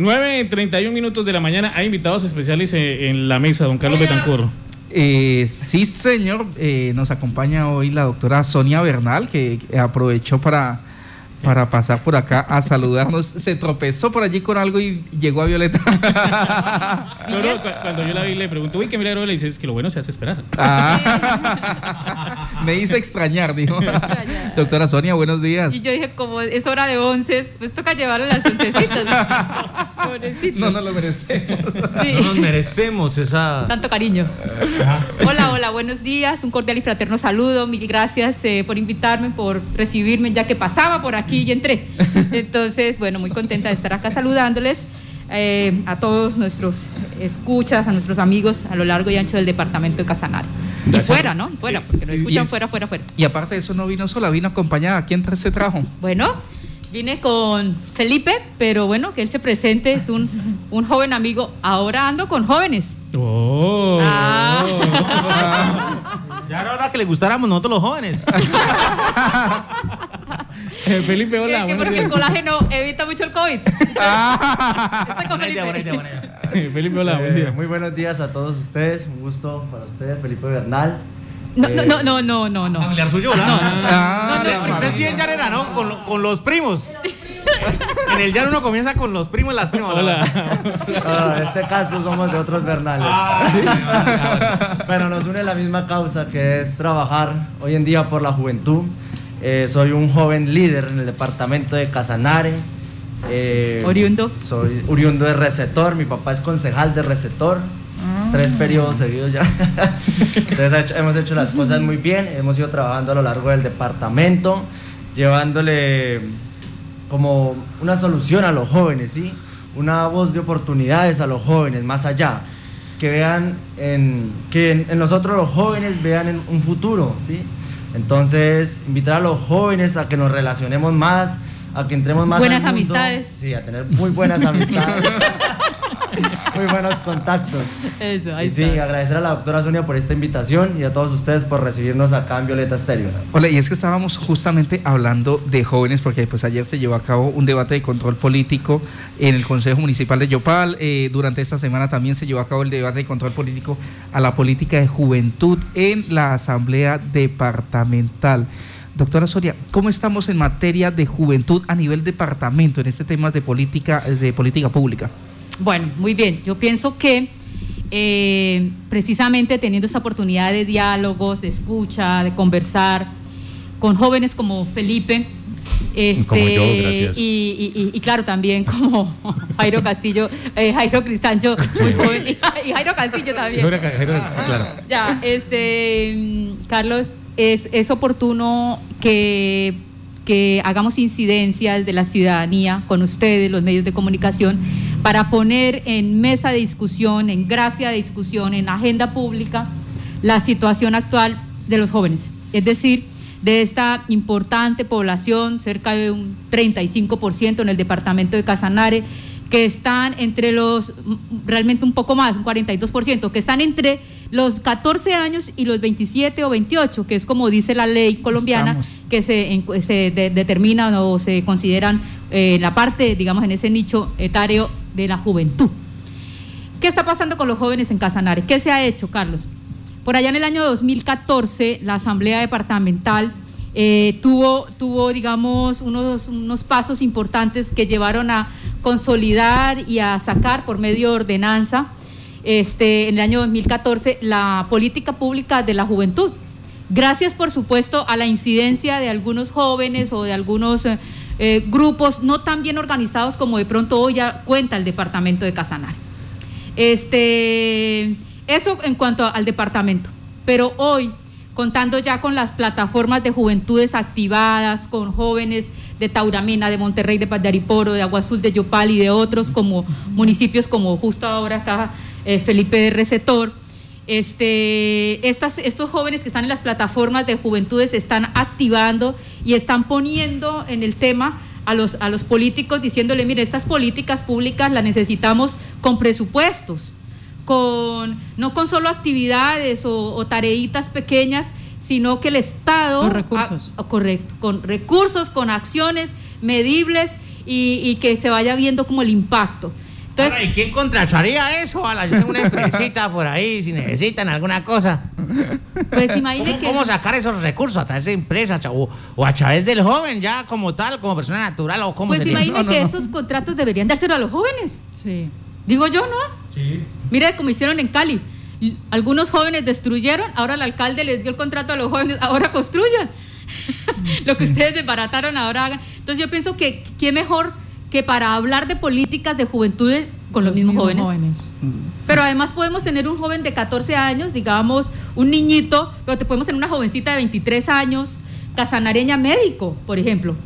9.31 minutos de la mañana. Hay invitados especiales eh, en la mesa, don Carlos Betancur. Eh, sí, señor. Eh, nos acompaña hoy la doctora Sonia Bernal, que aprovechó para para pasar por acá a saludarnos. Se tropezó por allí con algo y llegó a Violeta. cuando yo la vi le pregunto, uy, qué milagro, le dices que lo bueno se hace esperar. Ah. me hizo extrañar, dijo. Doctora Sonia, buenos días. Y yo dije, como es hora de once, pues toca llevarlo a las oncecitas. no nos lo merecemos. No nos merecemos esa... Tanto cariño. Hola, hola, buenos días. Un cordial y fraterno saludo. Mil gracias eh, por invitarme, por recibirme, ya que pasaba por aquí y entré. Entonces, bueno, muy contenta de estar acá saludándoles. Eh, a todos nuestros escuchas, a nuestros amigos a lo largo y ancho del departamento de Casanare. Y fuera, ¿no? Y fuera, porque nos escuchan fuera, fuera, fuera. Y aparte de eso no vino sola, vino acompañada. ¿Quién se trajo? Bueno, vine con Felipe, pero bueno, que él se presente, es un, un joven amigo. Ahora ando con jóvenes. Oh. Ah. ya era hora que le gustáramos nosotros los jóvenes. Eh, Felipe, hola. porque el colágeno evita mucho el COVID. Está con Felipe. Eh, Felipe, hola, buen día. Muy buenos días a todos ustedes. Un gusto para ustedes, Felipe Bernal. No, no, no, no, no, no. Familiar suyo, ¿verdad? No, no, ah, no, Usted es bien llanera, ¿no? Con, con los primos. en el llano uno comienza con los primos y las primas. Hola. Ah, en este caso somos de otros Bernales. Ah, Pero nos une la misma causa que es trabajar hoy en día por la juventud. Eh, soy un joven líder en el departamento de Casanare. Eh, ¿Oriundo? Soy oriundo de Receptor, mi papá es concejal de Receptor. Ah. Tres periodos seguidos ya. Entonces hemos hecho las cosas muy bien, hemos ido trabajando a lo largo del departamento, llevándole como una solución a los jóvenes, ¿sí? Una voz de oportunidades a los jóvenes, más allá. Que vean en, que en, en nosotros los jóvenes vean en un futuro, ¿sí? Entonces, invitar a los jóvenes a que nos relacionemos más, a que entremos más buenas amistades. Sí, a tener muy buenas amistades. muy buenos contactos. Eso, ahí y sí, agradecer a la doctora Sonia por esta invitación y a todos ustedes por recibirnos acá en Violeta Estéreo. Hola, y es que estábamos justamente hablando de jóvenes porque pues ayer se llevó a cabo un debate de control político en el Consejo Municipal de Yopal. Eh, durante esta semana también se llevó a cabo el debate de control político a la política de juventud en la Asamblea Departamental. Doctora Soria, ¿cómo estamos en materia de juventud a nivel departamento en este tema de política, de política pública? Bueno, muy bien. Yo pienso que eh, precisamente teniendo esa oportunidad de diálogos, de escucha, de conversar con jóvenes como Felipe, este, como yo, gracias. Y, claro, también como Jairo Castillo, eh, Jairo Cristancho, muy joven, y, Jairo Castillo también. Jairo, sí, claro. Ya, este, Carlos, es, oportuno que, que hagamos incidencias de la ciudadanía con ustedes, los medios de comunicación, para poner en mesa de discusión, en gracia de discusión, en agenda pública, la situación actual de los jóvenes. Es decir, de esta importante población, cerca de un 35% en el departamento de Casanare, que están entre los, realmente un poco más, un 42%, que están entre los 14 años y los 27 o 28, que es como dice la ley colombiana, que se, se determinan o se consideran eh, la parte, digamos, en ese nicho etario de la juventud. ¿Qué está pasando con los jóvenes en Casanare? ¿Qué se ha hecho, Carlos? Por allá en el año 2014, la Asamblea Departamental eh, tuvo, tuvo, digamos, unos, unos pasos importantes que llevaron a consolidar y a sacar por medio de ordenanza este, en el año 2014 la política pública de la juventud. Gracias, por supuesto, a la incidencia de algunos jóvenes o de algunos eh, grupos no tan bien organizados como de pronto hoy ya cuenta el departamento de Casanare. Este, eso en cuanto al departamento. Pero hoy, contando ya con las plataformas de juventudes activadas, con jóvenes de Tauramena, de Monterrey, de Paz de Agua Azul, de Yopal y de otros como municipios como justo ahora acá eh, Felipe de Receptor. Este, estas, estos jóvenes que están en las plataformas de juventudes están activando y están poniendo en el tema a los, a los políticos diciéndole, mire, estas políticas públicas las necesitamos con presupuestos, con, no con solo actividades o, tareitas pequeñas, sino que el Estado... Con recursos. correcto, con recursos, con acciones medibles y, y que se vaya viendo como el impacto. Entonces, ¿Y quién contrataría eso? Ala, yo tengo una empresita por ahí, si necesitan alguna cosa. pues imagine ¿Cómo, que... cómo sacar esos recursos a través de empresas o, o a través del joven ya como tal, como persona natural o como Pues imagine que esos contratos deberían dárselo a los jóvenes. Sí. Digo yo, ¿no? Sí. Mire como hicieron en Cali. Algunos jóvenes destruyeron, ahora el alcalde les dio el contrato a los jóvenes, ahora construyan. Lo que ustedes desbarataron, ahora hagan. Entonces yo pienso que qué mejor que para hablar de políticas de juventud con los, mismos, jóvenes. Pero además podemos tener un joven de 14 años, digamos, un niñito, pero te podemos tener una jovencita de 23 años, casanareña médico, por ejemplo.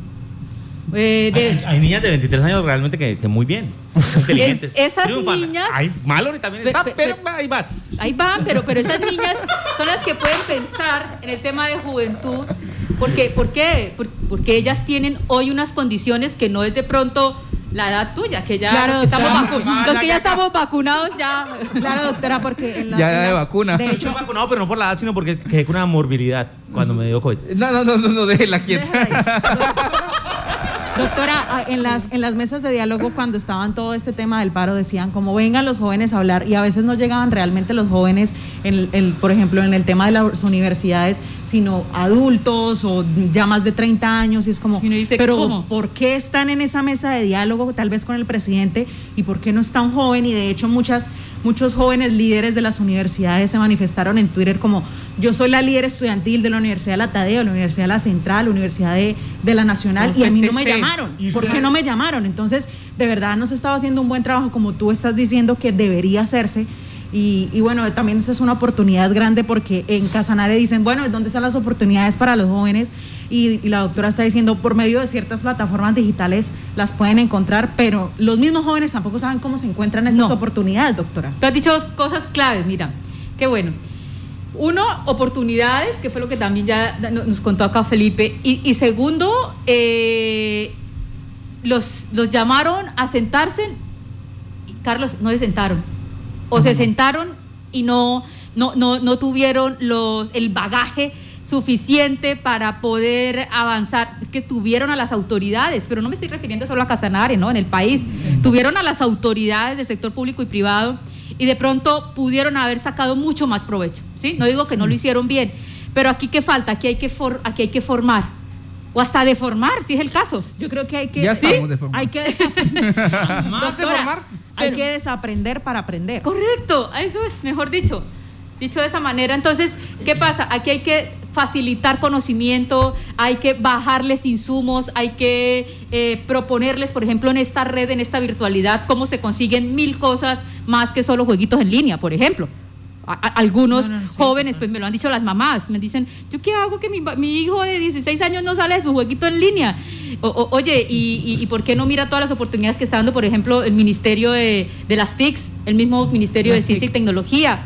Eh, de- Hay, hay niñas de 23 años realmente que, que muy bien, inteligentes. esas triunfan. niñas- Hay malo también Pe- está, pe- pero pe- ahí va. Ahí van, pero, pero esas niñas son las que pueden pensar en el tema de juventud. Porque, ¿Por qué? Por- Porque ellas tienen hoy unas condiciones que no es de pronto la edad tuya, que ya Claro, los que, estamos, doctora. vacu- Ah, los que ya, estamos vacunados ya... Claro, doctora, porque en la- Ya en de vacuna. De Yo hecho, estoy vacunado, pero no por la edad, sino porque quedé con una morbilidad cuando me dio COVID. No, no, no, no, no déjela quieta. Doctora, ah, en las, en las mesas de diálogo cuando estaban todo este tema del paro decían como vengan los jóvenes a hablar y a veces no llegaban realmente los jóvenes, en el- el- por ejemplo, en el tema de las universidades, sino adultos o ya más de 30 años y es como, dice, pero ¿cómo? ¿por qué están en esa mesa de diálogo tal vez con el presidente y por qué no está un joven? Y de hecho muchas, muchos jóvenes líderes de las universidades se manifestaron en Twitter como yo soy la líder estudiantil de la Universidad de la Tadeo, la Universidad de la Central, la Universidad de, de la Nacional y a mí no me llamaron. ¿Por qué no me llamaron? Entonces, de verdad no se estaba haciendo un buen trabajo como tú estás diciendo que debería hacerse. Y, y bueno, también esa es una oportunidad grande porque en Casanare dicen, bueno, ¿dónde están las oportunidades para los jóvenes? Y, y la doctora está diciendo, por medio de ciertas plataformas digitales las pueden encontrar, pero los mismos jóvenes tampoco saben cómo se encuentran esas No. oportunidades, doctora. Tú has dicho dos cosas claves, mira, qué bueno. Uno, oportunidades, que fue lo que también ya no- nos contó acá Felipe. Y, y segundo, eh, los, los llamaron a sentarse Carlos, no se sentaron. O se sentaron y no, no, no, no tuvieron los, el bagaje suficiente para poder avanzar. Es que tuvieron a las autoridades, pero no me estoy refiriendo solo a Casanare, ¿no? En el país. Tuvieron a las autoridades del sector público y privado y de pronto pudieron haber sacado mucho más provecho, ¿sí? No digo que no lo hicieron bien, pero aquí qué falta, aquí hay que, for- aquí hay que formar o hasta deformar, si es el caso. Yo creo que hay que, Ya deformados. hay que desaprender. Más de Doctora, formar. Hay Pero- que desaprender para aprender. Correcto, eso es, mejor dicho. Dicho de esa manera, entonces, ¿qué pasa? Aquí hay que facilitar conocimiento, hay que bajarles insumos, hay que eh, proponerles, por ejemplo, en esta red, en esta virtualidad, cómo se consiguen mil cosas más que solo jueguitos en línea, por ejemplo. A- a- algunos No, no, sí. jóvenes, pues me lo han dicho las mamás, me dicen, ¿yo qué hago que mi, hijo de 16 años no sale de su jueguito en línea? O- o- oye, ¿y, y, y por qué no mira todas las oportunidades que está dando, por ejemplo, el Ministerio de, de las TICs, el mismo Ministerio de Ciencia y. Tecnología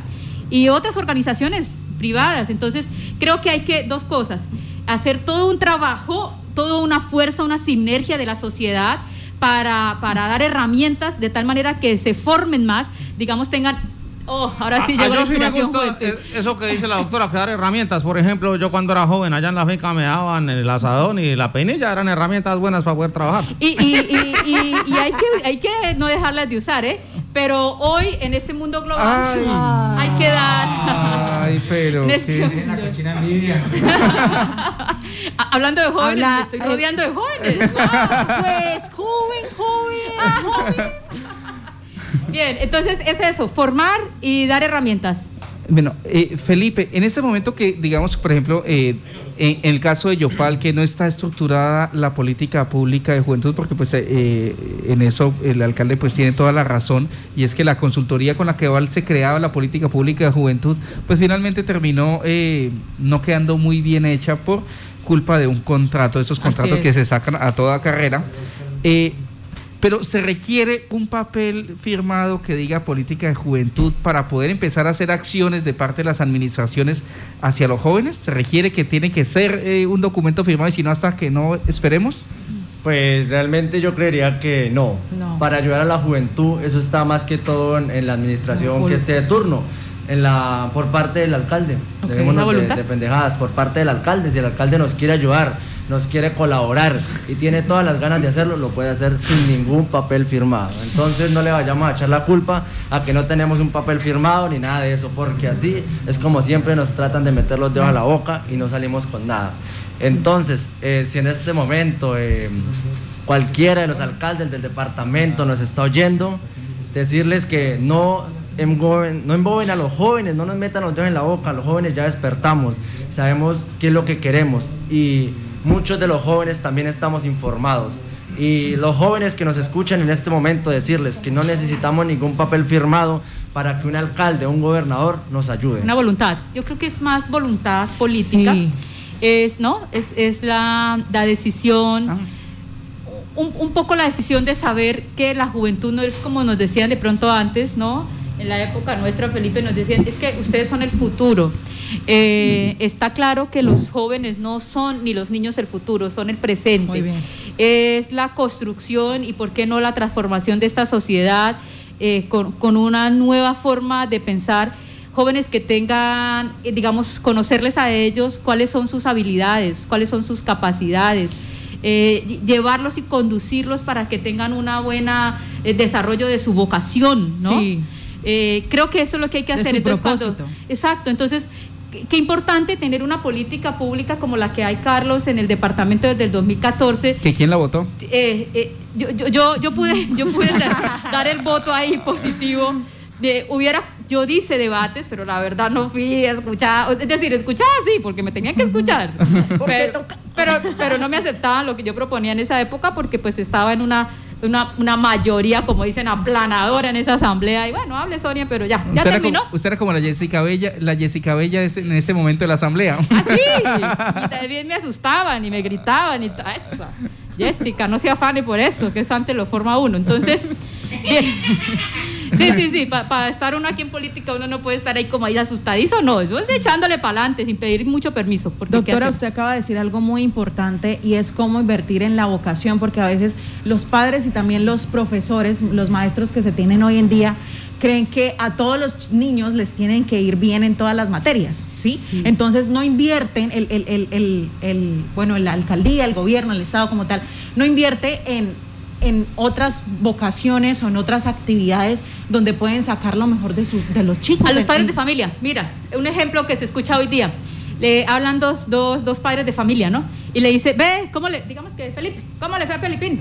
y otras organizaciones privadas? Entonces, creo que hay que, dos cosas, hacer todo un trabajo, toda una fuerza, una sinergia de la sociedad para, para dar herramientas de tal manera que se formen más, digamos, tengan... Oh, ahora sí Ah, llegó la yo sí me gusta eh, eso que dice la doctora, que dar herramientas. Por ejemplo, yo cuando era joven, allá en la finca me daban el asadón y la peinilla, eran herramientas buenas para poder trabajar. Y, y- y- y- y hay, que, hay que no dejarlas de usar, ¿eh? Pero hoy, en este mundo global, Ay. hay que dar... Ay, pero En este. Ah, Hablando de jóvenes, Habla- me estoy rodeando de jóvenes. ¡Wow! Pues joven, joven, joven. Bien, entonces es eso, formar y dar herramientas. Bueno, eh, Felipe, en este momento que, digamos, por ejemplo, eh, en, en el caso de Yopal, que no está estructurada la política pública de juventud, porque pues eh, en eso el alcalde pues tiene toda la razón, y es que la consultoría con la que Val se creaba la política pública de juventud, pues finalmente terminó eh, no quedando muy bien hecha por culpa de un contrato, esos contratos que se sacan a toda carrera. Eh, pero se requiere un papel firmado que diga política de juventud para poder empezar a hacer acciones de parte de las administraciones hacia los jóvenes. Se requiere que tiene que ser eh, un documento firmado y si no hasta que no esperemos. Pues realmente yo creería que no. No. Para ayudar a la juventud, eso está más que todo en, en la administración que esté de turno. En la, por parte del alcde. Ok, Dejémonos ¿la de, voluntad? de pendejadas. Por parte del alcalde. Si el alcalde nos quiere ayudar nos quiere colaborar y tiene todas las ganas de hacerlo, lo puede hacer sin ningún papel firmado. Entonces no le vayamos a echar la culpa a que no tenemos un papel firmado ni nada de eso, porque así es como siempre nos tratan de meter los dedos a la boca y no salimos con nada. Entonces, eh, si en este momento eh, cualquiera de los alcaldes del departamento nos está oyendo, decirles que no no emboben a los jóvenes, no nos metan los dedos en la boca, los jóvenes ya despertamos, sabemos qué es lo que queremos y muchos de los jóvenes también estamos informados. Y los jóvenes que nos escuchan en este momento decirles que no necesitamos ningún papel firmado para que un alcalde o un gobernador nos ayude. Una voluntad. Yo creo que es más voluntad política. Es, ¿no? Es, es la, la decisión. Ah un, poco la decisión de saber que la juventud no es como nos decían de pronto antes, ¿no? En la época nuestra, Felipe, nos decían, es que ustedes son el futuro. Eh, está claro que los jóvenes no son ni los niños el futuro, son el presente. Muy bien. Es la construcción y, ¿por qué no, la transformación de esta sociedad eh, con, con una nueva forma de pensar jóvenes que tengan, eh, digamos, conocerles a ellos cuáles son sus habilidades, cuáles son sus capacidades, eh, llevarlos y conducirlos para que tengan una buena eh, desarrollo de su vocación, ¿no? Eh, creo que eso es lo que hay que hacer. entonces, exacto, entonces qué importante tener una política pública como la que hay, Carlos, en el departamento desde el 2014. ¿Que quién la votó? yo, yo, yo, pude, yo pude dar el voto ahí positivo. De, hubiera yo dice debates, pero la verdad no fui a escuchar, es decir, escuchaba sí, porque me tenían que escuchar, pero, pero, pero, no me aceptaban lo que yo proponía en esa época porque pues estaba en una, una, una mayoría, como dicen, aplanadora en esa asamblea, y bueno, hable Sonia, pero ya, ya usted terminó. Era como, usted era como la Jessica Bella, la Jessica Bella en ese momento de la asamblea. Ah, sí, y también me asustaban y me gritaban y todo eso. Jessica, no se afane por eso, que eso antes lo forma uno. Entonces, Sí, sí, sí, para estar uno aquí en política uno no puede estar ahí como ahí asustadizo, no, eso es echándole para adelante sin pedir mucho permiso. Doctora, usted acaba de decir algo muy importante y es cómo invertir en la vocación, porque a veces los padres y también los profesores, los maestros que se tienen hoy en día, creen que a todos los niños les tienen que ir bien en todas las materias, ¿sí? Entonces no invierten, el, el, el, el, bueno, la alcaldía, el gobierno, el Estado como tal, no invierte en en otras vocaciones o en otras actividades donde pueden sacar lo mejor de, sus, de los chicos. A los padres de familia, mira, un ejemplo que se escucha hoy día. Le hablan dos, dos, dos padres de familia, ¿no? Y le dice, ve, ¿cómo le, digamos que Felipe, ¿cómo le fue a Felipín?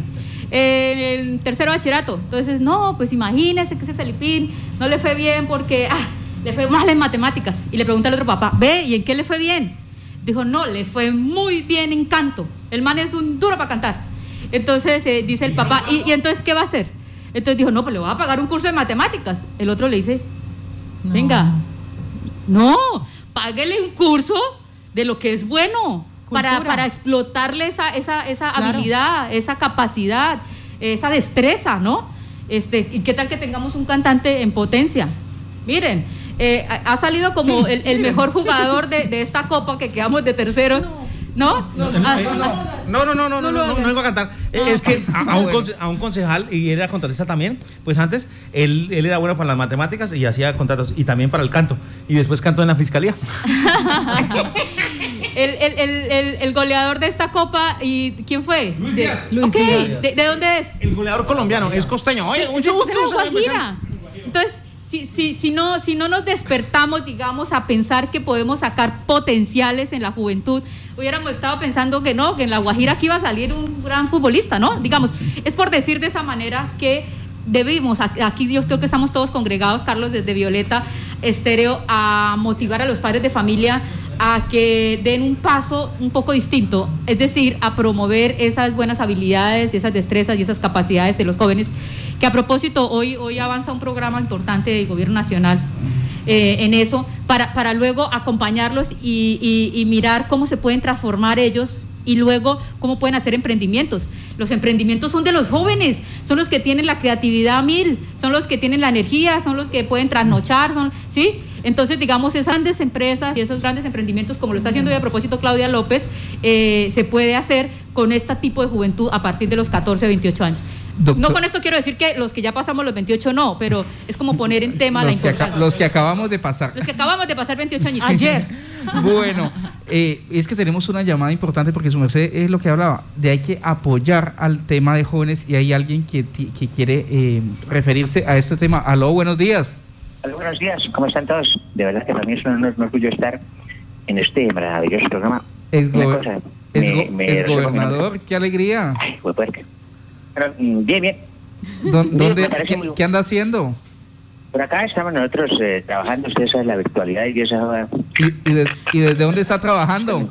En el tercero bachillerato. Entonces, no, pues imagínese que ese Felipín no le fue bien porque ah, le fue mal en matemáticas. Y le pregunta al otro papá, ve, ¿y en qué le fue bien? Dijo, no, le fue muy bien en canto. El man es un duro para cantar. Entonces eh, dice el papá, ¿Y, entonces qué va a hacer? Entonces dijo, no, pues le voy a pagar un curso de matemáticas. El otro le dice, venga, no, páguele un curso de lo que es bueno para, para, explotarle esa, esa, esa habilidad, esa capacidad, esa destreza, ¿no? Este, ¿Y qué tal que tengamos un cantante en potencia? Miren, eh, ha salido como el, mejor jugador de, de, esta copa que quedamos de terceros. ¿No? No, no, no, no, no, no, no, vengo a cantar. Es que a, un, concejal, y era contratista también, pues antes él, él era bueno para las matemáticas y hacía contratos, y también para el canto. Y después cantó en la fiscalía. el, el, el, el, goleador de esta copa, ¿y quién fue? Luis Díaz. ¿De, dónde es? El goleador colombiano, es costeño. Oye, mucho gusto. Entonces, si, si, si, no, si no nos despertamos, digamos, a pensar que podemos sacar potenciales en la juventud, hubiéramos estado pensando que no, que en La Guajira aquí iba a salir un gran futbolista, ¿no? Digamos, es por decir de esa manera que debimos, aquí yo creo que estamos todos congregados, Carlos, desde Violeta Estéreo, a motivar a los padres de familia a que den un paso un poco distinto, es decir, a promover esas buenas habilidades, esas destrezas y esas capacidades de los jóvenes, que a propósito hoy, hoy avanza un programa importante del Gobierno Nacional eh, en eso, para, para luego acompañarlos y, y, mirar cómo se pueden transformar ellos y luego cómo pueden hacer emprendimientos. Los emprendimientos son de los jóvenes, son los que tienen la creatividad mil, son los que tienen la energía, son los que pueden trasnochar, son, ¿sí? Entonces, digamos, esas grandes empresas y esos grandes emprendimientos, como lo está haciendo hoy a propósito Claudia López, eh, se puede hacer con este tipo de juventud a partir de los 14, 28 años. No con esto quiero decir que los que ya pasamos los 28 no, pero es como poner en tema la los que, importancia. los que acabamos de pasar. Los que acabamos de pasar 28 años. Ayer. Bueno, eh, es que tenemos una llamada importante porque su merced es lo que hablaba, de hay que apoyar al tema de jóvenes y hay alguien que, que quiere eh, referirse a este tema. Aló, buenos días. Hola, buenos días, ¿cómo están todos? De verdad que para mí es un honor, un orgullo estar en este maravilloso programa. Es, go- cosa, es me- go- me es gobernador, qué alegría. Ay. Bien, bien. ¿Dó- me ¿Dónde, qué, muy- qué anda haciendo? Por acá estamos nosotros eh, trabajando, ustedes saben, la virtualidad y esa ¿Y, y de- y desde dónde está trabajando?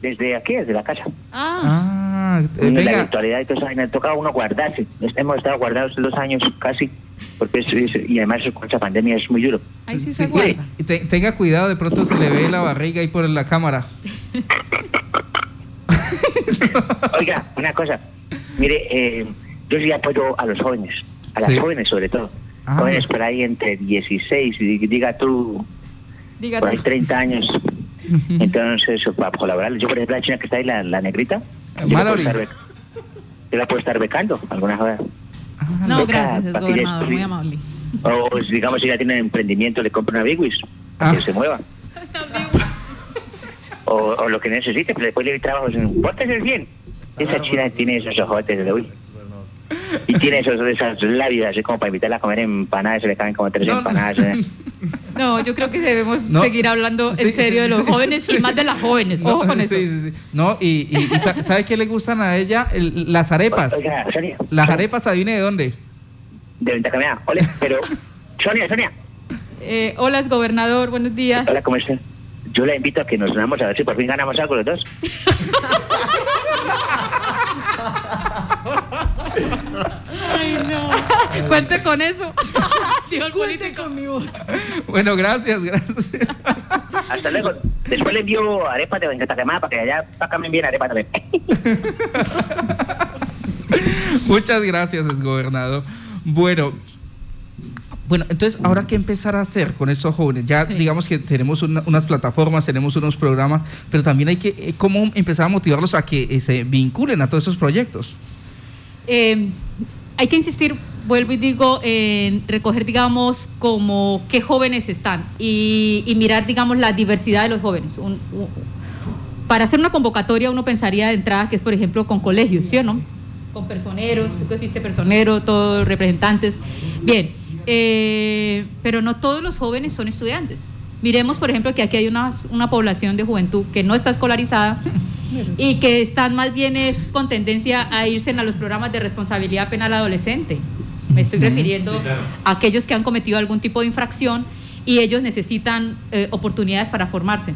desde aquí, desde la casa. Ah, Ah, eh, la venga, virtualidad y todo eso, me toca uno guardarse. Hemos estado guardados dos años casi, porque es- es- y además con esta pandemia es muy duro. ahí sí, Sí, se mire, guarda. te- tenga cuidado, de pronto se le ve la barriga ahí por la cámara. Oiga, una cosa, mire, eh, yo sí apoyo a los jóvenes, a las Sí. jóvenes sobre todo. Ah. Jóvenes por ahí entre 16 y diga tú, Dígate. por ahí 30 años. Entonces, para colaborar, yo por ejemplo, la china que está ahí, la, la negrita, yo la, puedo estar yo la puedo estar becando alguna vez. Ah, No, Beca, gracias, es gobernador, muy amable. O digamos, si ya tiene emprendimiento, le compro una Bigwis para Ah. que se mueva. O, o lo que necesite, pero después le doy trabajos en... Pórtese bien. Esa china tiene esos ojotes de uy. Y tiene esos, esas labias, así como para invitarla a comer empanadas, se le caen como tres No, no. empanadas. ¿eh? No, yo creo que debemos No. seguir hablando Sí, en serio de los sí, jóvenes sí. y más de las jóvenes. No, Ojo con eso. sí, sí, sí. No, y, y- y sa- ¿sabe qué le gustan a ella? El- las arepas. Oiga, Sonia. Las arepas, adivine de dónde. De Ventacamea. Ole, pero... Sonia, Sonia. Eh, hola, es gobernador, buenos días. Hola, ¿cómo estás? Yo la invito a que nos unamos a ver si por fin ganamos algo los dos. Cuente con eso. Dijo el político. Bueno, gracias, gracias. Hasta luego. Después le envío arepas de Ventacamea para que allá pácame bien arepas también. Muchas gracias, exgobernador. Bueno, bueno, entonces, ¿ahora qué empezar a hacer con estos jóvenes? Ya Sí. digamos que tenemos una- unas plataformas, tenemos unos programas, pero también hay que, eh, ¿cómo empezar a motivarlos a que eh, se vinculen a todos esos proyectos? Eh, hay que insistir, vuelvo y digo, en recoger, digamos, como qué jóvenes están y, y mirar, digamos, la diversidad de los jóvenes. Un- un- para hacer una convocatoria uno pensaría de entrada que es, por ejemplo, con colegios, ¿sí o no? Con personeros, tú que fuiste personero, todos representantes. Bien, eh, pero no todos los jóvenes son estudiantes. Miremos, por ejemplo, que aquí hay una, una población de juventud que no está escolarizada y que están más bien es con tendencia a irse a los programas de responsabilidad penal adolescente. Me estoy refiriendo a aquellos que han cometido algún tipo de infracción y ellos necesitan eh, oportunidades para formarse.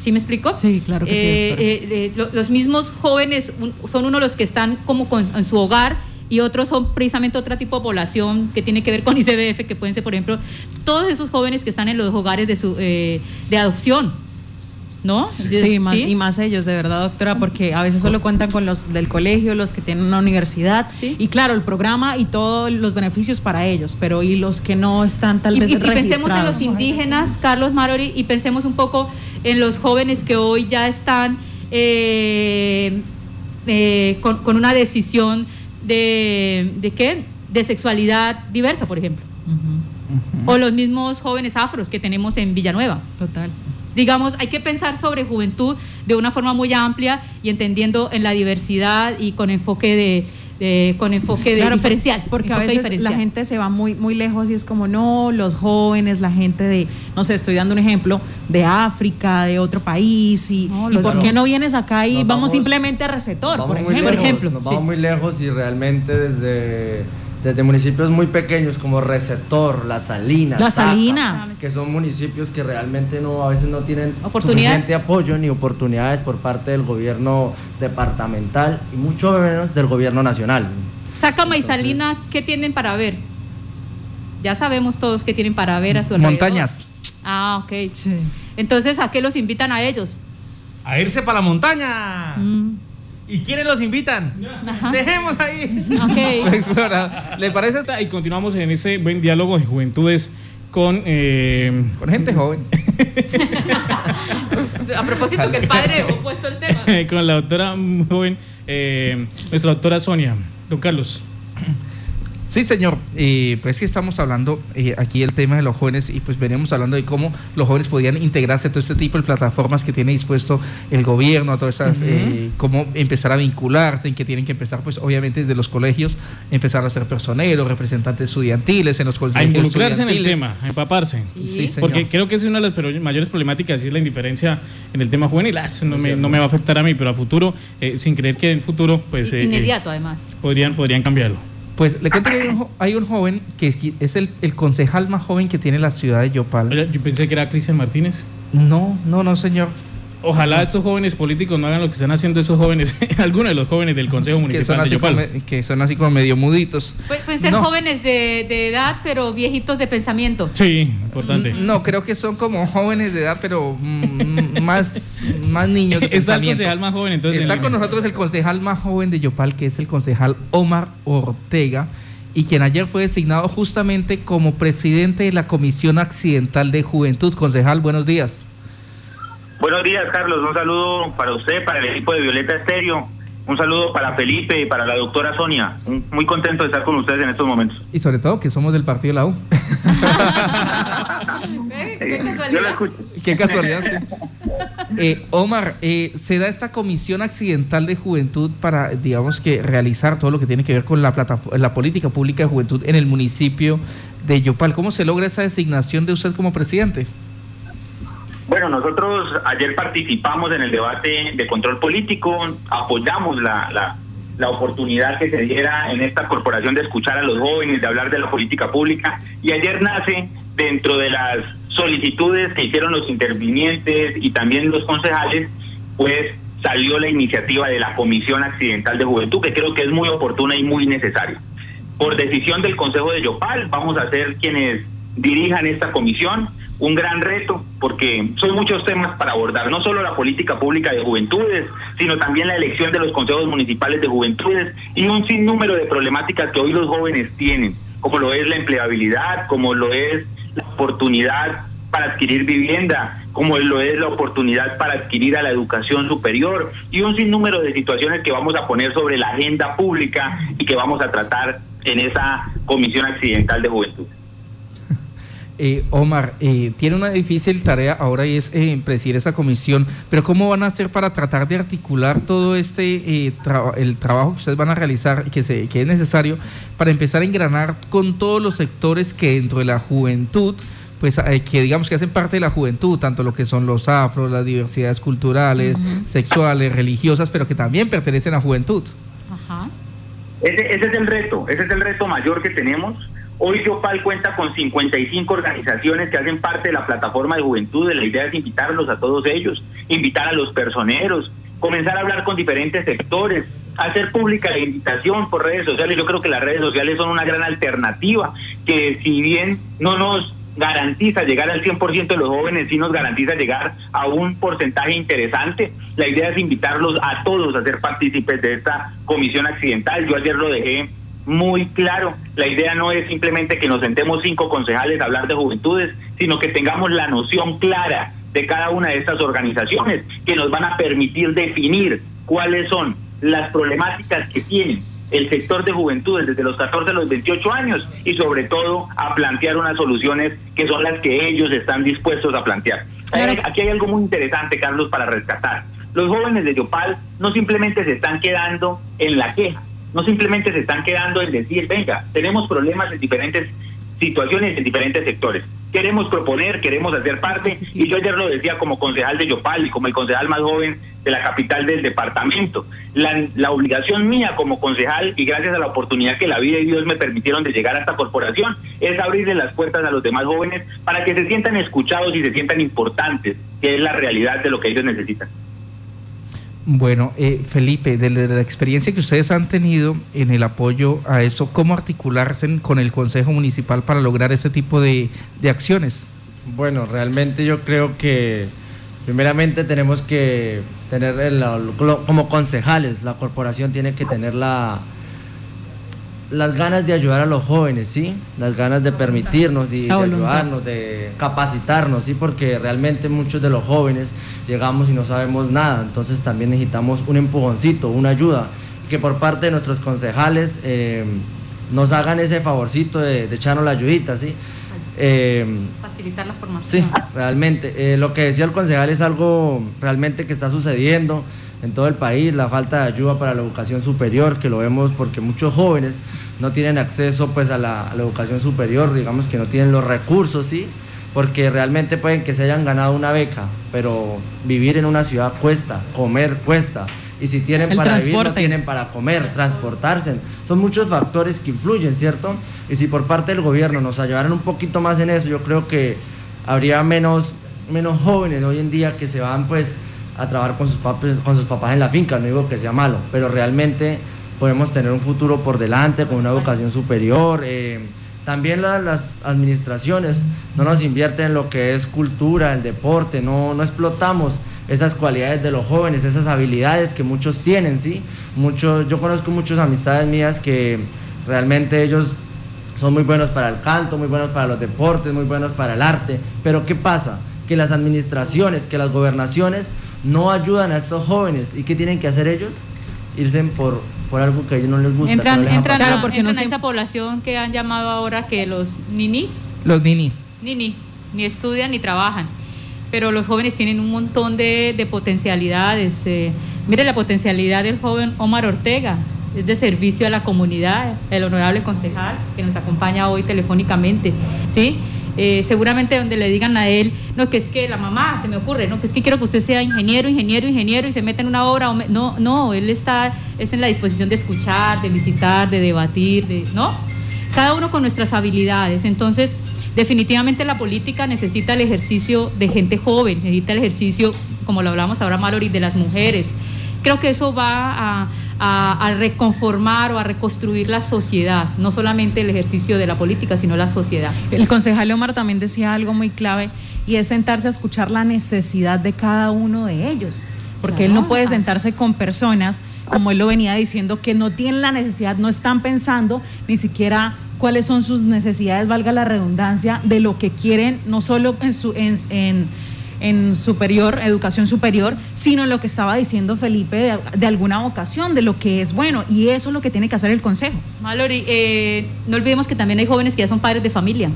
¿Sí me explico? Sí, claro que sí, Eh, doctora. eh, eh, lo- los mismos jóvenes un- son uno de los que están como con- en su hogar y otros son precisamente otro tipo de población que tiene que ver con ICBF, que pueden ser, por ejemplo, todos esos jóvenes que están en los hogares de, su, eh, de adopción. ¿No? Sí, más, y más ellos, de verdad, doctora, porque a veces solo cuentan con los del colegio, los que tienen una universidad, Sí. y claro, el programa y todos los beneficios para ellos, pero y los que no están tal y, vez y- y pensemos en registrados. los indígenas, Carlos Marori, y pensemos un poco en los jóvenes que hoy ya están eh, eh, con, con una decisión de, de qué? De sexualidad diversa, por ejemplo. O los mismos jóvenes afros que tenemos en Villanueva. Total. Digamos, hay que pensar sobre juventud de una forma muy amplia y entendiendo en la diversidad y con enfoque de, de- con enfoque de Claro, diferencial. Porque a veces diferencial. la gente se va muy, muy lejos y es como, no, los jóvenes, la gente de, no sé, estoy dando un ejemplo, de África, de otro país, y, No, ¿y los- por qué no vienes acá y vamos, vamos- simplemente a Recetor, Nos por ejemplo? lejos, ejemplo, Nos sí. vamos muy lejos y realmente desde, desde municipios muy pequeños como Receptor, La Salina, La Salina. que son municipios que realmente no a veces no tienen Oportunidades. suficiente apoyo ni oportunidades por parte del gobierno departamental y mucho menos del gobierno nacional. Sácama y Salina, ¿qué tienen para ver? Ya sabemos todos qué tienen para ver a su alrededor. Montañas. Ah, ok. Sí. Entonces, ¿a qué los invitan a ellos? A irse para la montaña. Mm, ¿Y quiénes los invitan? Ajá. Dejemos ahí. ok. Explora. ¿Le parece? Y continuamos en ese buen diálogo de juventudes con... eh, Con gente joven. A propósito que el padre dejó puesto el tema. con la doctora muy joven, eh, nuestra doctora Sonia. Don Carlos. Sí, señor. Eh, pues sí estamos hablando eh, aquí el tema de los jóvenes y pues venimos hablando de cómo los jóvenes podían integrarse a todo este tipo de plataformas que tiene dispuesto el gobierno, a todas esas, eh, cómo empezar a vincularse, en que tienen que empezar pues obviamente desde los colegios, empezar a ser personeros, representantes estudiantiles en los colegios. A involucrarse en el tema, a empaparse. Sí. Porque creo que es una de las mayores problemáticas y es la indiferencia en el tema juvenil. Ah, no, me, no me va a afectar a mí, pero a futuro, sin creer que en futuro pues... Inmediato además. Podrían, podrían cambiarlo. Pues le cuento que hay un, joven que es, el, concejal más joven que tiene la ciudad de Yopal. Yo pensé que era Cristian Martínez. No, no, no, señor. Ojalá estos jóvenes políticos no hagan lo que están haciendo esos jóvenes, algunos de los jóvenes del Consejo Municipal de Yopal. que son así como medio muditos. pueden ser jóvenes de, edad, pero viejitos de pensamiento. Sí, importante. No, creo que son como jóvenes de edad, pero mm, más, más niños de Está el concejal más joven, entonces. Está con nosotros el concejal más joven de Yopal, que es el concejal Omar Ortega y quien ayer fue designado justamente como presidente de la Comisión Accidental de Juventud. Concejal, buenos días. Buenos días, Carlos. Un saludo para usted, para el equipo de Violeta Estéreo. Un saludo para Felipe y para la doctora Sonia. Muy contento de estar con ustedes en estos momentos. Y sobre todo que somos del partido de la U. ¿Qué casualidad? Qué casualidad, sí. Eh, Omar, eh, se da esta comisión accidental de juventud para, digamos que, realizar todo lo que tiene que ver con la, la política pública de juventud en el municipio de Yopal. ¿Cómo se logra esa designación de usted como presidente? Bueno, nosotros ayer participamos en el debate de control político, apoyamos la, la, oportunidad que se diera en esta corporación de escuchar a los jóvenes, de hablar de la política pública, y ayer nace dentro de las solicitudes que hicieron los intervinientes y también los concejales, pues salió la iniciativa de la Comisión Accidental de Juventud, que creo que es muy oportuna y muy necesaria. Por decisión del Consejo de Yopal, vamos a ser quienes dirijan esta comisión un gran reto porque son muchos temas para abordar, no solo la política pública de juventudes, sino también la elección de los consejos municipales de juventudes y un sinnúmero de problemáticas que hoy los jóvenes tienen, como lo es la empleabilidad, como lo es la oportunidad para adquirir vivienda, como lo es la oportunidad para adquirir a la educación superior y un sinnúmero de situaciones que vamos a poner sobre la agenda pública y que vamos a tratar en esa Comisión Accidental de Juventud. Eh, Omar, eh, tiene una difícil tarea ahora y es eh, presidir esa comisión, pero ¿cómo van a hacer para tratar de articular todo este el trabajo que ustedes van a realizar que, se, que es necesario para empezar a engranar con todos los sectores que dentro de la juventud pues que digamos que hacen parte de la juventud, tanto lo que son los afros, las diversidades culturales, sexuales, religiosas, pero que también pertenecen a juventud. Ajá. ese es el reto, ese es el reto mayor que tenemos Hoy Yopal cuenta con 55 organizaciones que hacen parte de la plataforma de juventud. La idea es invitarlos a todos ellos, invitar a los personeros, comenzar a hablar con diferentes sectores, hacer pública la invitación por redes sociales. Yo creo que las redes sociales son una gran alternativa, que si bien no nos garantiza llegar al 100% de los jóvenes, sí nos garantiza llegar a un porcentaje interesante. La idea es invitarlos a todos a ser partícipes de esta comisión accidental. Yo ayer lo dejé muy claro. La idea no es simplemente que nos sentemos cinco concejales a hablar de juventudes, sino que tengamos la noción clara de cada una de estas organizaciones que nos van a permitir definir cuáles son las problemáticas que tienen el sector de juventudes desde los 14 a los 28 años y sobre todo a plantear unas soluciones que son las que ellos están dispuestos a plantear. Aquí hay algo muy interesante, Carlos, para rescatar. Los jóvenes de Yopal no simplemente se están quedando en la queja, no simplemente se están quedando en decir, venga, tenemos problemas en diferentes situaciones en diferentes sectores. Queremos proponer, queremos hacer parte, y yo ayer lo decía como concejal de Yopal y como el concejal más joven de la capital del departamento. La, la, obligación mía como concejal, y gracias a la oportunidad que la vida y Dios me permitieron de llegar a esta corporación, es abrirle las puertas a los demás jóvenes para que se sientan escuchados y se sientan importantes, que es la realidad de lo que ellos necesitan. Bueno, eh, Felipe, de la, experiencia que ustedes han tenido en el apoyo a eso, ¿cómo articularse con el Consejo Municipal para lograr ese tipo de, de acciones? Bueno, realmente yo creo que primeramente tenemos que tener, el, como concejales, la corporación tiene que tener la, las ganas de ayudar a los jóvenes, ¿sí? Las ganas de permitirnos y de ayudarnos, de capacitarnos, ¿sí? Porque realmente muchos de los jóvenes llegamos y no sabemos nada, entonces también necesitamos un empujoncito, una ayuda. que por parte de nuestros concejales eh, nos hagan ese favorcito de, de echarnos la ayudita, ¿sí? Eh, Facilitar la formación. Sí, realmente. Eh, lo que decía el concejal es algo realmente que está sucediendo en todo el país, la falta de ayuda para la educación superior, que lo vemos porque muchos jóvenes no tienen acceso pues a la, a la educación superior, digamos que no tienen los recursos, ¿sí? porque realmente pueden que se hayan ganado una beca, pero vivir en una ciudad cuesta, comer cuesta, y si tienen El para vivir, no transporte. tienen para comer, transportarse. Son muchos factores que influyen, ¿cierto? Y si por parte del gobierno nos ayudaran un poquito más en eso, yo creo que habría menos, menos jóvenes hoy en día que se van pues a trabajar con sus, papás, con sus papás en la finca, no digo que sea malo, pero realmente podemos tener un futuro por delante con una educación superior. eh, también la- las administraciones no nos invierten en lo que es cultura, el deporte, no, no explotamos esas cualidades de los jóvenes, esas habilidades que muchos tienen, ¿sí? Muchos, yo conozco muchas amistades mías que realmente ellos son muy buenos para el canto, muy buenos para los deportes, muy buenos para el arte, pero ¿qué pasa? Que las administraciones, que las gobernaciones no ayudan a estos jóvenes y ¿qué tienen que hacer ellos? Irse por, por algo que a ellos no les gusta. Entran, no les entran, apasiona. a, porque entran no a se- esa población que han llamado ahora que los nini, Los Nini. nini, ni estudian ni trabajan. Pero los jóvenes tienen un montón de, de potencialidades. eh. Mire la potencialidad del joven Omar Ortega, es de servicio a la comunidad, el honorable concejal que nos acompaña hoy telefónicamente. ¿sí? Eh, seguramente donde le digan a él, no, que es que la mamá, se me ocurre, no, que es que quiero que usted sea ingeniero, ingeniero, ingeniero y se meta en una obra. no, no, él está es en la disposición de escuchar, de visitar, de debatir, de, ¿no? Cada uno con nuestras habilidades. Entonces, definitivamente la política necesita el ejercicio de gente joven, necesita el ejercicio, como lo hablamos ahora, Mallory, de las mujeres. Creo que eso va a, a- a reconformar o a reconstruir la sociedad, no solamente el ejercicio de la política, sino la sociedad. El concejal Omar también decía algo muy clave y es sentarse a escuchar la necesidad de cada uno de ellos. Porque él no puede sentarse con personas, como él lo venía diciendo, que no tienen la necesidad, no están pensando ni siquiera cuáles son sus necesidades, valga la redundancia, de lo que quieren, no solo en su en, en- en superior, educación superior, sino lo que estaba diciendo Felipe de, de alguna vocación, de lo que es bueno. Y eso es lo que tiene que hacer el consejo. Mallory, eh, no olvidemos que también hay jóvenes que ya son padres de familia.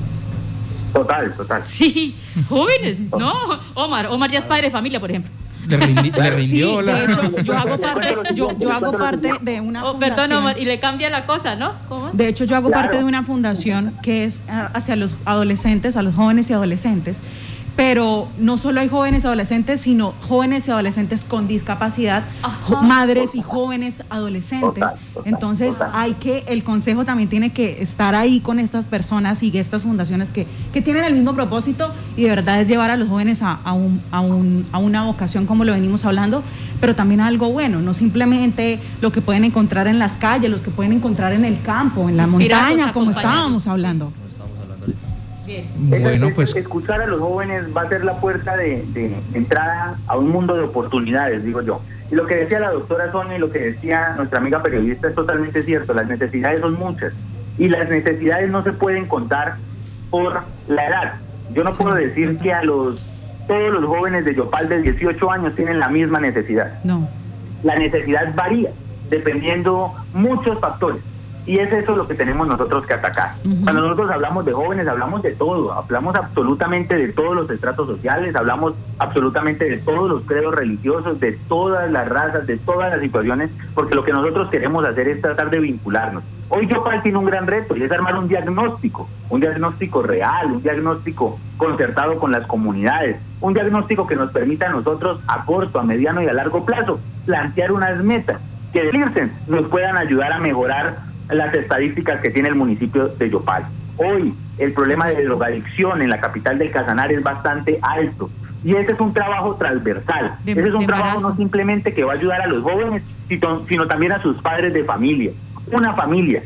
Total, total. Sí, jóvenes, ¿no? Omar, Omar ya es padre de familia, por ejemplo. Le, rindi- le Sí, rindió la- de hecho, yo hago parte, yo, yo hago parte de una Oh, perdón. Omar, y le cambia la cosa, ¿no? ¿Cómo? De hecho, yo hago Claro. parte de una fundación que es ah, hacia los adolescentes, a los jóvenes y adolescentes. Pero no solo hay jóvenes adolescentes, sino jóvenes y adolescentes con discapacidad, Ajá. madres y jóvenes adolescentes. Total, total, Entonces, total. hay que, el consejo también tiene que estar ahí con estas personas y estas fundaciones que, que tienen el mismo propósito y de verdad es llevar a los jóvenes a, a un- a un- a una vocación como lo venimos hablando, pero también a algo bueno, no simplemente lo que pueden encontrar en las calles, los que pueden encontrar en el campo, en la montaña, como estábamos hablando. Bien. Bueno, Es- pues Escuchar a los jóvenes va a ser la puerta de, de entrada a un mundo de oportunidades, digo yo. Y lo que decía la doctora Sonia y lo que decía nuestra amiga periodista es totalmente cierto. Las necesidades son muchas. Y las necesidades no se pueden contar por la edad. Yo no puedo decir que a los todos los jóvenes de Yopal de 18 años tienen la misma necesidad No. la necesidad varía dependiendo muchos factores. Y es eso lo que tenemos nosotros que atacar. Ujú. Cuando nosotros hablamos de jóvenes, hablamos de todo, hablamos absolutamente de todos los estratos sociales, hablamos absolutamente de todos los credos religiosos, de todas las razas, de todas las situaciones, porque lo que nosotros queremos hacer es tratar de vincularnos. Hoy Yopal tiene un gran reto y es armar un diagnóstico, un diagnóstico real, un diagnóstico concertado con las comunidades, un diagnóstico que nos permita a nosotros a corto, a mediano y a largo plazo plantear unas metas que de Nielsen nos puedan ayudar a mejorar las estadísticas que tiene el municipio de Yopal. Hoy el problema de drogadicción en la capital del Casanar es bastante alto y ese es un trabajo transversal. De- ese es un trabajo embarazo. no simplemente que va a ayudar a los jóvenes, sino, sino también a sus padres de familia. Una familia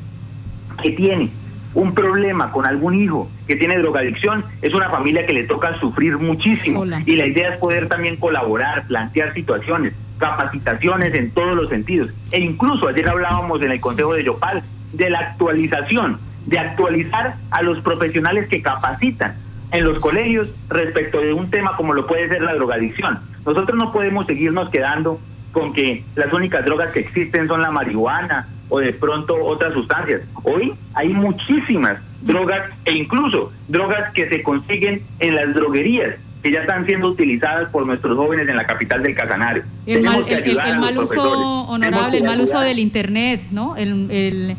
que tiene un problema con algún hijo que tiene drogadicción, es una familia que le toca sufrir muchísimo. Y la idea es poder también colaborar, plantear situaciones, capacitaciones en todos los sentidos. E incluso ayer hablábamos en el Consejo de Yopal de la actualización, de actualizar a los profesionales que capacitan en los colegios respecto de un tema como lo puede ser la drogadicción. Nosotros no podemos seguirnos quedando con que las únicas drogas que existen son la marihuana o de pronto otras sustancias. Hoy hay muchísimas drogas e incluso drogas que se consiguen en las droguerías que ya están siendo utilizadas por nuestros jóvenes en la capital del Casanario. El mal, el, mal uso, honorable, el mal uso del Internet, ¿no? El,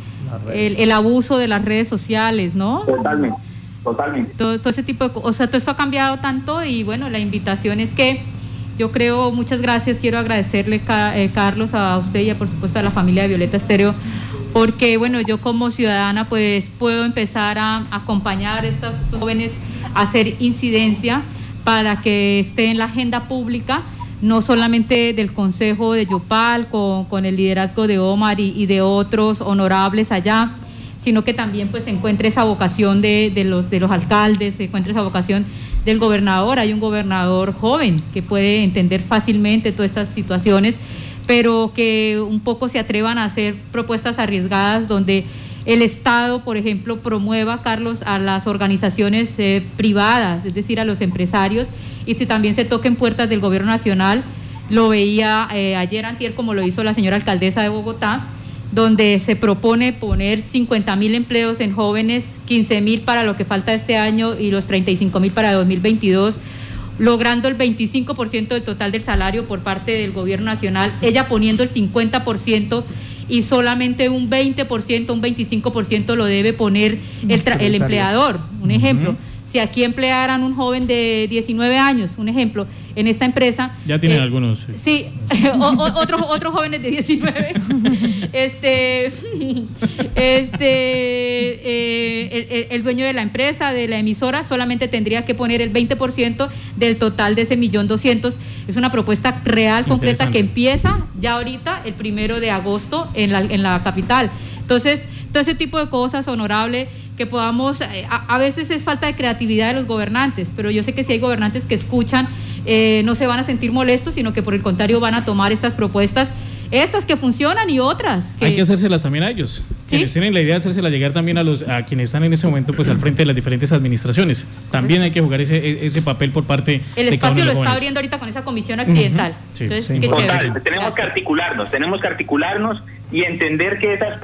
el, abuso de las redes sociales, ¿no? Totalmente, totalmente. Todo, todo ese tipo de cosas, o sea, todo esto ha cambiado tanto y bueno, la invitación es que yo creo, muchas gracias, quiero agradecerle, eh, Carlos, a usted y por supuesto a la familia de Violeta Estéreo, porque bueno, yo como ciudadana pues puedo empezar a acompañar a estos, jóvenes a hacer incidencia para que esté en la agenda pública, no solamente del Consejo de Yopal, con, el liderazgo de Omar y, de otros honorables allá, sino que también pues se encuentre esa vocación de, los, de los alcaldes, se encuentre esa vocación del gobernador. Hay un gobernador joven que puede entender fácilmente todas estas situaciones, pero que un poco se atrevan a hacer propuestas arriesgadas donde el Estado, por ejemplo, promueva, Carlos, a las organizaciones eh, privadas, es decir, a los empresarios, y si también se toquen puertas del gobierno nacional, lo veía eh, ayer antier como lo hizo la señora alcaldesa de Bogotá, donde se propone poner 50 mil empleos en jóvenes, 15 mil para lo que falta este año y los 35 mil para 2022 logrando el 25% del total del salario por parte del gobierno nacional, ella poniendo el 50% y solamente un 20%, un 25% lo debe poner el, el empleador. Un ejemplo, si aquí emplearan un joven de 19 años, un ejemplo, en esta empresa. Ya tienen eh, algunos. Sí, otros, otros jóvenes de 19. este, este, eh, el, dueño de la empresa, de la emisora, solamente tendría que poner el 20% del total de ese millón doscientos. Es una propuesta real, concreta, que empieza ya ahorita, el primero de agosto, en la, en la capital. Entonces, todo ese tipo de cosas honorable que podamos, eh, a, veces es falta de creatividad de los gobernantes, pero yo sé que si hay gobernantes que escuchan, eh, no se van a sentir molestos, sino que por el contrario van a tomar estas propuestas estas que funcionan y otras. Que... Hay que hacérselas también a ellos. ¿Sí? tienen la idea de hacérselas llegar también a los a quienes están en ese momento pues al frente de las diferentes administraciones. También hay que jugar ese, e, ese papel por parte El espacio lo está abriendo ahorita con esa comisión accidental. Entonces, tenemos que articularnos, tenemos que articularnos y entender que esas,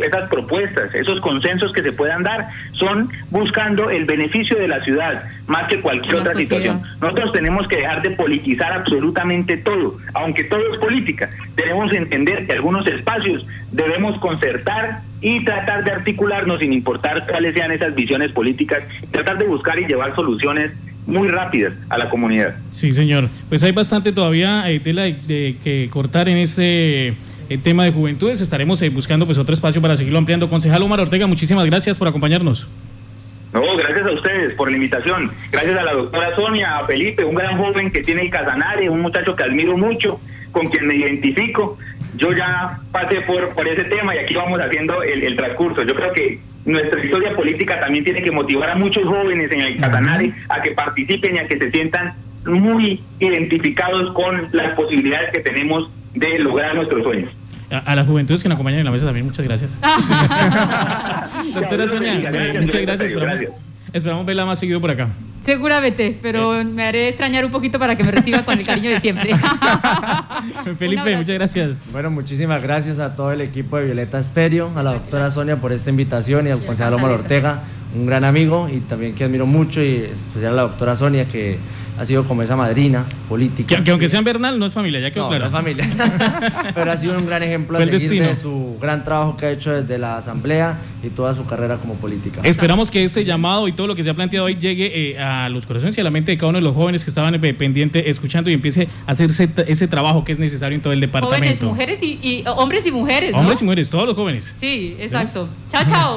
esas propuestas, esos consensos que se puedan dar son buscando el beneficio de la ciudad más que cualquier otra situación. Nosotros tenemos que dejar de politizar absolutamente todo, aunque todo es política. Tenemos que entender que algunos espacios debemos concertar y tratar de articularnos sin importar cuáles sean esas visiones políticas, tratar de buscar y llevar soluciones muy rápidas a la comunidad. Sí, señor. Pues hay bastante todavía eh, tela de que cortar en este el tema de juventudes. Estaremos eh, buscando pues otro espacio para seguirlo ampliando. Concejal Omar Ortega, muchísimas gracias por acompañarnos. No, gracias a ustedes por la invitación. Gracias a la doctora Sonia, a Felipe, un gran joven que tiene el Casanare, un muchacho que admiro mucho, con quien me identifico. Yo ya pasé por, por ese tema y aquí vamos haciendo el, transcurso. Yo creo que nuestra historia política también tiene que motivar a muchos jóvenes en el Casanare a que participen y a que se sientan muy identificados con las posibilidades que tenemos de lograr nuestros sueños. A, las juventudes que nos acompañan en la mesa también, muchas gracias. Doctora Sonia, muchas gracias. Esperamos, verla más seguido por acá. Seguramente, pero me haré extrañar un poquito para que me reciba con el cariño de siempre. Felipe, muchas gracias. Bueno, muchísimas gracias a todo el equipo de Violeta Estéreo, a la doctora Sonia por esta invitación y al concejal Omar Ortega, un gran amigo y también que admiro mucho y especial a la doctora Sonia que ha sido como esa madrina política. Que, aunque sea Bernal, no es familia, ya quedó no, claro. No es familia. Pero ha sido un gran ejemplo a seguir de su gran trabajo que ha hecho desde la Asamblea y toda su carrera como política. Esperamos que este llamado y todo lo que se ha planteado hoy llegue eh, a los corazones y a la mente de cada uno de los jóvenes que estaban eh, pendientes, escuchando y empiece a hacer ese, trabajo que es necesario en todo el departamento. Jóvenes, mujeres y, hombres y mujeres. Hombres y mujeres, todos los jóvenes. Sí, exacto. Chao, chao.